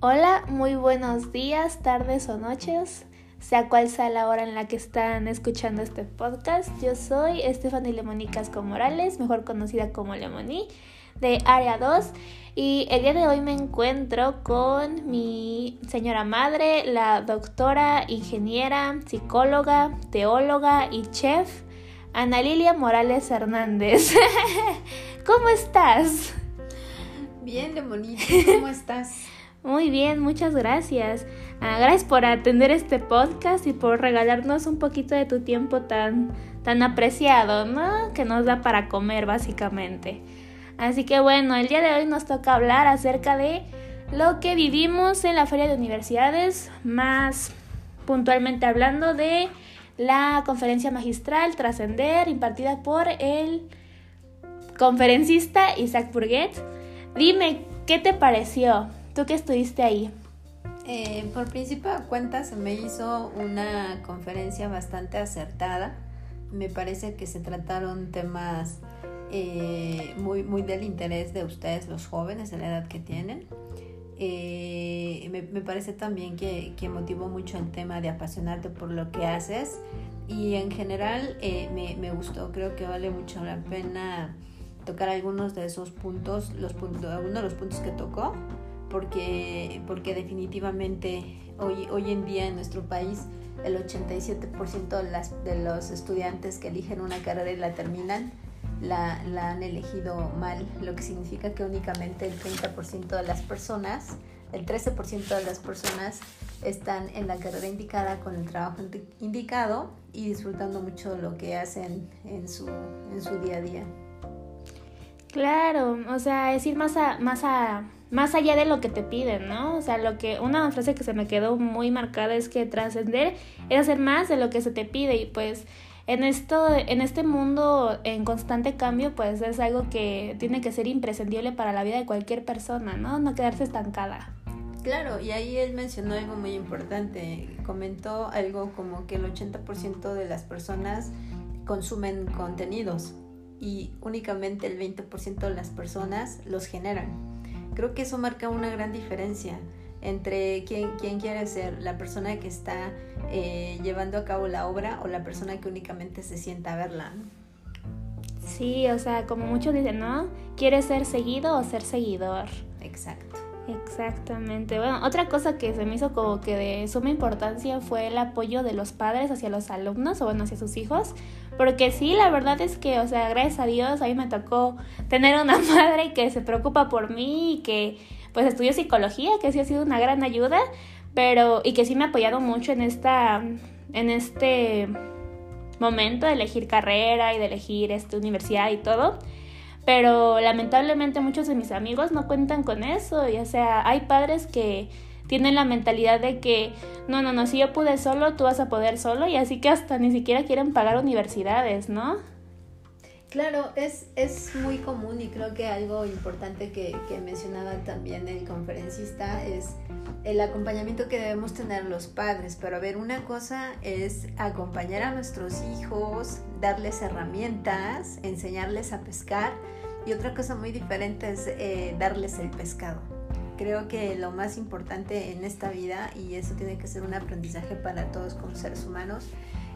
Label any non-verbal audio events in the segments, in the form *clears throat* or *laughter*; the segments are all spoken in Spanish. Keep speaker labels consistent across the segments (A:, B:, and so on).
A: Hola, muy buenos días, tardes o noches, sea cual sea la hora en la que están escuchando este podcast. Yo soy Stephanie Lemonicas Morales, mejor conocida como Lemoni, de Área 2. Y el día de hoy me encuentro con mi señora madre, la doctora, ingeniera, psicóloga, teóloga y chef, Ana Lilia Morales Hernández. *laughs* ¿Cómo estás?
B: Bien, Lemonita, ¿cómo estás?
A: Muy bien, muchas gracias. Ah, gracias por atender este podcast y por regalarnos un poquito de tu tiempo tan, tan apreciado, ¿no? Que nos da para comer, básicamente. Así que bueno, el día de hoy nos toca hablar acerca de lo que vivimos en la Feria de Universidades, más puntualmente hablando de la conferencia magistral Trascender, impartida por el conferencista Isaac Burguet. Dime, ¿qué te pareció? ¿Tú que estuviste ahí?
B: Eh, por principio de cuentas se me hizo una conferencia bastante acertada. Me parece que se trataron temas eh, muy, muy del interés de ustedes, los jóvenes, de la edad que tienen. Eh, me, parece también que, que, motivó mucho el tema de apasionarte por lo que haces y en general me, me, gustó, creo que vale mucho la pena tocar algunos de esos puntos, los de los puntos que tocó porque, porque definitivamente hoy, hoy en día en nuestro país el 87% de, las, de los estudiantes que eligen una carrera y la terminan la, la, han elegido mal, lo que significa que únicamente el 30% de las personas, el 13% de las personas están en la carrera indicada con el trabajo indicado y disfrutando mucho lo que hacen en su, en su día a día.
A: Claro, o sea, es ir más a, más a más allá de lo que te piden, ¿no? O sea, lo que una frase que se me quedó muy marcada es que trascender es hacer más de lo que se te pide y pues en esto en este mundo en constante cambio, pues es algo que tiene que ser imprescindible para la vida de cualquier persona, ¿no? No quedarse estancada.
B: Claro, y ahí él mencionó algo muy importante, comentó algo como que el 80% de las personas consumen contenidos y únicamente el 20% de las personas los generan. Creo que eso marca una gran diferencia entre quién, quién quiere ser, la persona que está eh, llevando a cabo la obra o la persona que únicamente se sienta a verla.
A: Sí, o sea, como muchos dicen, ¿no? ¿Quieres ser seguido o ser seguidor?
B: Exacto.
A: Exactamente. Bueno, otra cosa que se me hizo como que de suma importancia fue el apoyo de los padres hacia los alumnos o bueno, hacia sus hijos. Porque sí, la verdad es que, o sea, gracias a Dios, a mí me tocó tener una *laughs* madre que se preocupa por mí y que pues estudió psicología, que sí ha sido una gran ayuda, pero y que sí me ha apoyado mucho en esta en este momento de elegir carrera y de elegir este universidad y todo. Pero lamentablemente muchos de mis amigos no cuentan con eso, y o sea, hay padres que tienen la mentalidad de que no, no, no, si yo pude solo, tú vas a poder solo y así que hasta ni siquiera quieren pagar universidades, ¿no?
B: Claro, es, es muy común y creo que algo importante que, que mencionaba también el conferencista es el acompañamiento que debemos tener los padres. Pero a ver, una cosa es acompañar a nuestros hijos, darles herramientas, enseñarles a pescar y otra cosa muy diferente es eh, darles el pescado creo que lo más importante en esta vida, y eso tiene que ser un aprendizaje para todos como seres humanos,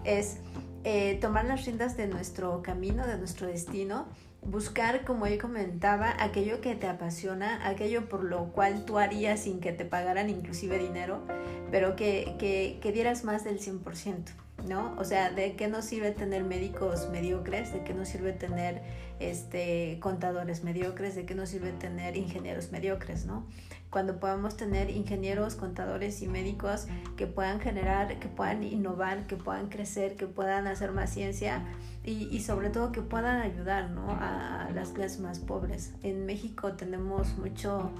B: es eh, tomar las riendas de nuestro camino, de nuestro destino, buscar, como él comentaba, aquello que te apasiona, aquello por lo cual tú harías sin que te pagaran inclusive dinero, pero que, que, que dieras más del 100%. ¿No? O sea, ¿de qué nos sirve tener médicos mediocres? ¿De qué nos sirve tener este, contadores mediocres? ¿De qué nos sirve tener ingenieros mediocres, ¿no? Cuando podamos tener ingenieros, contadores y médicos que puedan generar, que puedan innovar, que puedan crecer, que puedan hacer más ciencia y, y sobre todo que puedan ayudar, ¿no? A, las clases más pobres. En México tenemos mucho...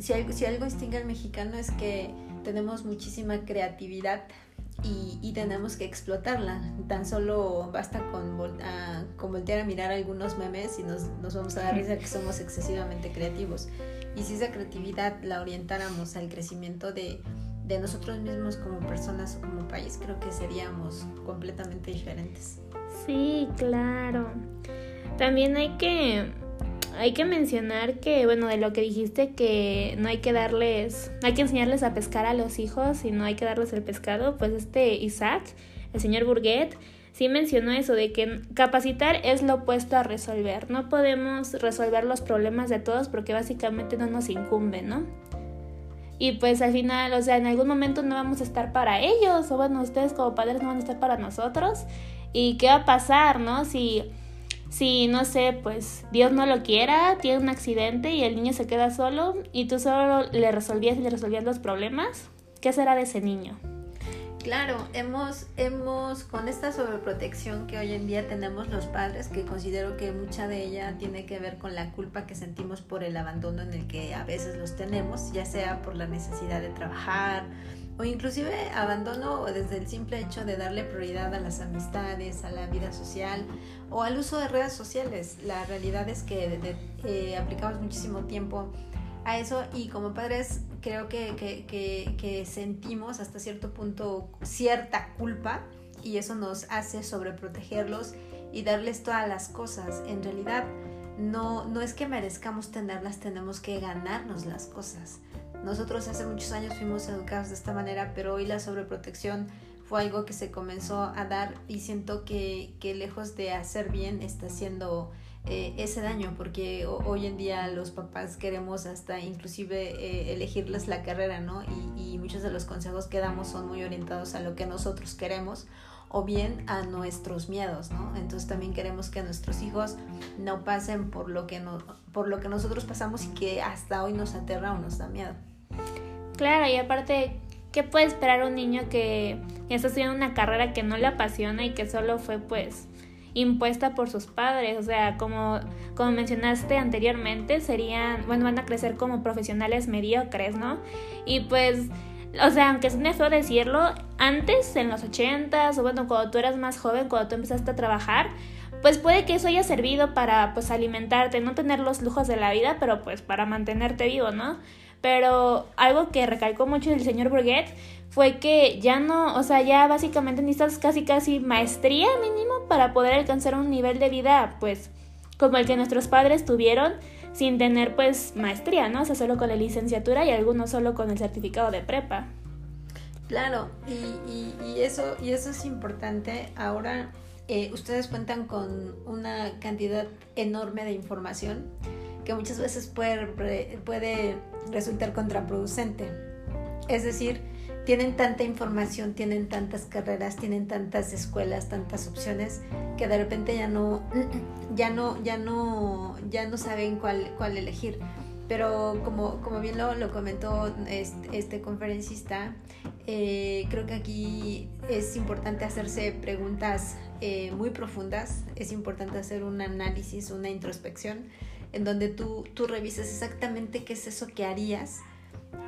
B: si, algo, si algo distingue al mexicano es que tenemos muchísima creatividad y, tenemos que explotarla. Tan solo basta con, con, voltear a mirar algunos memes y nos, nos vamos a dar risa que somos excesivamente creativos. Y si esa creatividad la orientáramos al crecimiento de, de nosotros mismos como personas o como país, creo que seríamos completamente diferentes.
A: Sí, claro. También hay que hay que mencionar que, bueno, de lo que dijiste, que no hay que darles, no hay que enseñarles a pescar a los hijos y no hay que darles el pescado, pues este Isaac, el señor Burguet, sí mencionó eso, de que capacitar es lo opuesto a resolver. No podemos resolver los problemas de todos porque básicamente no nos incumbe, ¿no? Y pues al final, o sea, en algún momento no vamos a estar para ellos, o bueno, ustedes como padres no van a estar para nosotros. ¿Y qué va a pasar, no? Si, si no sé, pues Dios no lo quiera, tiene un accidente y el niño se queda solo y tú solo le resolvías le resolvías los problemas, ¿qué será de ese niño?
B: Claro, hemos, hemos, con esta sobreprotección que hoy en día tenemos los padres, que considero que mucha de ella tiene que ver con la culpa que sentimos por el abandono en el que a veces los tenemos, ya sea por la necesidad de trabajar o inclusive abandono desde el simple hecho de darle prioridad a las amistades, a la vida social o al uso de redes sociales. La realidad es que eh, aplicamos muchísimo tiempo a eso y como padres creo que, que, sentimos hasta cierto punto cierta culpa y eso nos hace sobreprotegerlos y darles todas las cosas. En realidad no, no es que merezcamos tenerlas, tenemos que ganarnos las cosas. Nosotros hace muchos años fuimos educados de esta manera, pero hoy la sobreprotección fue algo que se comenzó a dar y siento que, que lejos de hacer bien está siendo eh, ese daño, porque hoy en día los papás queremos hasta inclusive eh, elegirles la carrera, ¿no? Y, muchos de los consejos que damos son muy orientados a lo que nosotros queremos o bien a nuestros miedos, ¿no? Entonces también queremos que nuestros hijos no pasen por lo que, no, por lo que nosotros pasamos y que hasta hoy nos aterra o nos da miedo.
A: Claro, y aparte, ¿qué puede esperar un niño que está estudiando una carrera que no le apasiona y que solo fue pues impuesta por sus padres, o sea, como, como mencionaste anteriormente, serían, bueno, van a crecer como profesionales mediocres, ¿no? Y pues, o sea, aunque es feo decirlo, antes, en los ochentas, o bueno, cuando tú eras más joven, cuando tú empezaste a trabajar, pues puede que eso haya servido para, pues, alimentarte, no tener los lujos de la vida, pero pues para mantenerte vivo, ¿no? Pero algo que recalcó mucho el señor Burguet fue que ya no, o sea, ya básicamente necesitas casi casi maestría mínimo para poder alcanzar un nivel de vida, pues, como el que nuestros padres tuvieron sin tener, pues, maestría, ¿no? O sea, solo con la licenciatura y algunos solo con el certificado de prepa.
B: Claro, y, eso, y eso es importante. Ahora eh, ustedes cuentan con una cantidad enorme de información que muchas veces puede, puede resultar contraproducente. Es decir, tienen tanta información, tienen tantas carreras, tienen tantas escuelas, tantas opciones que de repente ya no, *clears throat* ya no, ya no, ya no saben cuál, cuál elegir. Pero como, como bien lo, lo comentó este, este conferencista, eh, creo que aquí es importante hacerse preguntas eh, muy profundas, es importante hacer un análisis, una introspección, en donde tú, tú revises exactamente qué es eso que harías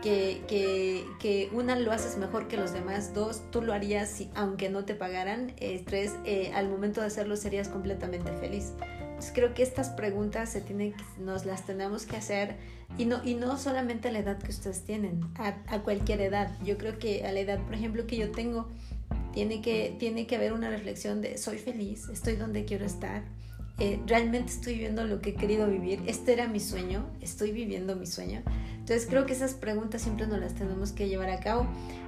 B: que, que, que, una lo haces mejor que los demás, dos, tú lo harías si, aunque no te pagaran, eh, tres, eh, al momento de hacerlo serías completamente feliz. Entonces creo que estas preguntas se tienen, nos las tenemos que hacer y no, y no solamente a la edad que ustedes tienen, a, a cualquier edad. Yo creo que a la edad, por ejemplo, que yo tengo, tiene que, tiene que haber una reflexión de soy feliz, estoy donde quiero estar, eh, realmente estoy viviendo lo que he querido vivir, este era mi sueño, estoy viviendo mi sueño. Entonces creo que esas preguntas siempre nos las tenemos que llevar a cabo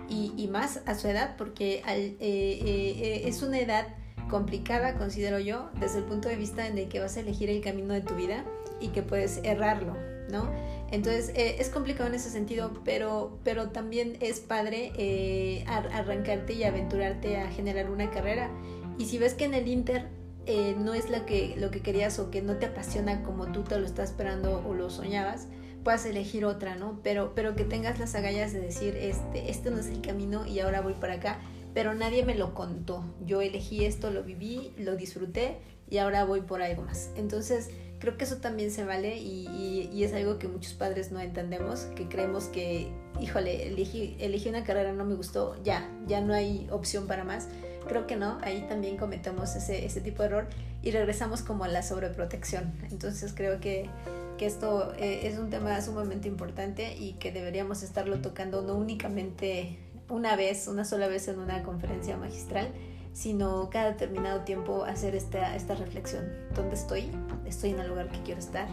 B: y, más a su edad porque eh, eh, es una edad complicada, considero yo, desde el punto de vista en el que vas a elegir el camino de tu vida y que puedes errarlo, ¿no? Entonces es complicado en ese sentido, pero, pero también es padre arrancarte y aventurarte a generar una carrera. Y si ves que en el Inter eh, no es la que, lo que querías o que no te apasiona como tú te lo estás esperando o lo soñabas, puedas elegir otra, ¿no? Pero, pero que tengas las agallas de decir, este, este no es el camino y ahora voy para acá, pero nadie me lo contó. Yo elegí esto, lo viví, lo disfruté y ahora voy por algo más. Entonces, creo que eso también se vale y, y, es algo que muchos padres no entendemos, que creemos que, híjole, elegí, elegí una carrera, no me gustó, ya, ya no hay opción para más Creo que no, ahí también cometemos ese, ese tipo de error y regresamos como a la sobreprotección. Entonces creo que, que esto eh, es un tema sumamente importante y que deberíamos estarlo tocando no únicamente una vez, una sola vez en una conferencia magistral, sino cada determinado tiempo hacer esta, esta reflexión. ¿Dónde estoy? ¿Estoy en el lugar que quiero estar?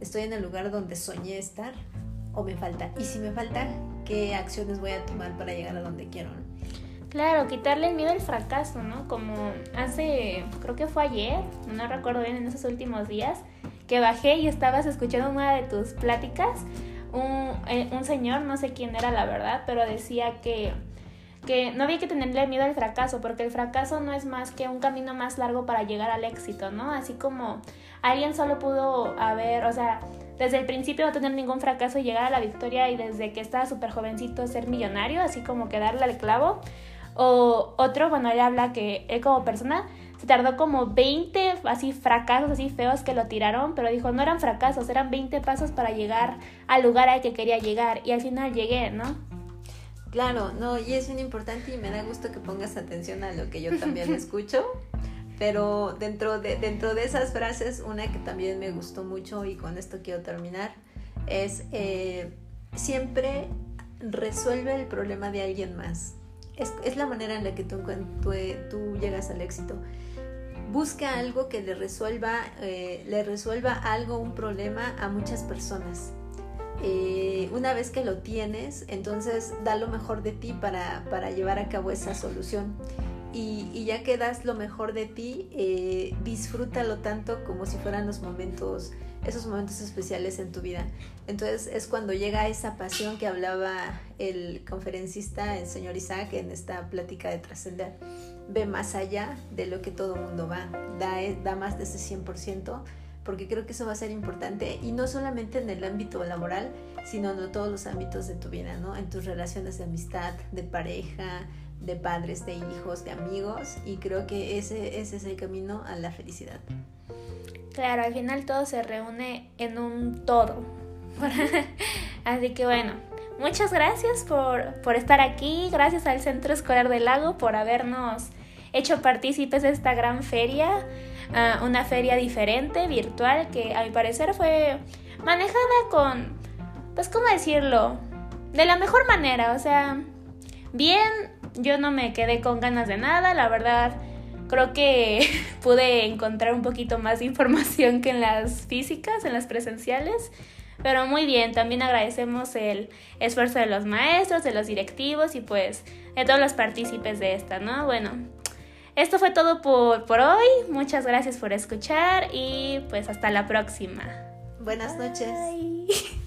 B: ¿Estoy en el lugar donde soñé estar o me falta? Y si me falta, ¿qué acciones voy a tomar para llegar a donde quiero?
A: Claro, quitarle el miedo al fracaso, ¿no? Como hace, creo que fue ayer, no recuerdo bien en esos últimos días, que bajé y estabas escuchando una de tus pláticas, un, eh, un señor, no sé quién era la verdad, pero decía que que no había que tenerle miedo al fracaso, porque el fracaso no es más que un camino más largo para llegar al éxito, ¿no? Así como alguien solo pudo haber, o sea, desde el principio no tener ningún fracaso y llegar a la victoria y desde que estaba súper jovencito ser millonario, así como que darle al clavo. O otro, bueno, él habla que él como persona se tardó como 20 así fracasos así feos que lo tiraron, pero dijo, no eran fracasos, eran 20 pasos para llegar al lugar al que quería llegar y al final llegué, ¿no?
B: Claro, no, y es muy importante y me da gusto que pongas atención a lo que yo también *laughs* escucho. Pero dentro de, dentro de esas frases, una que también me gustó mucho y con esto quiero terminar, es eh, siempre resuelve el problema de alguien más. Es, es la manera en la que tú, tú, tú, llegas al éxito. Busca algo que le resuelva, eh, le resuelva algo, un problema a muchas personas eh, una vez que lo tienes, entonces da lo mejor de ti para, para llevar a cabo esa solución. Y, y, ya que das lo mejor de ti, eh, disfrútalo tanto como si fueran los momentos, esos momentos especiales en tu vida. Entonces es cuando llega esa pasión que hablaba el conferencista, el señor Isaac, en esta plática de trascender. Ve más allá de lo que todo mundo va, da, da más de ese 100% porque creo que eso va a ser importante y no solamente en el ámbito laboral, sino en todos los ámbitos de tu vida, ¿no? En tus relaciones de amistad, de pareja, de padres, de hijos, de amigos y creo que ese, ese es el camino a la felicidad.
A: Claro, al final todo se reúne en un todo. *laughs* Así que bueno, muchas gracias por, por estar aquí, gracias al Centro Escolar del Lago por habernos hecho partícipes de esta gran feria una feria diferente, virtual, que a mi parecer fue manejada con, pues, ¿cómo decirlo? De la mejor manera, o sea, bien, yo no me quedé con ganas de nada, la verdad. Creo que *laughs* pude encontrar un poquito más de información que en las físicas, en las presenciales. Pero muy bien, también agradecemos el esfuerzo de los maestros, de los directivos y pues de todos los partícipes de esta, ¿no? Bueno, esto fue todo por, por hoy. Muchas gracias por escuchar y pues hasta la próxima.
B: Buenas noches. *laughs*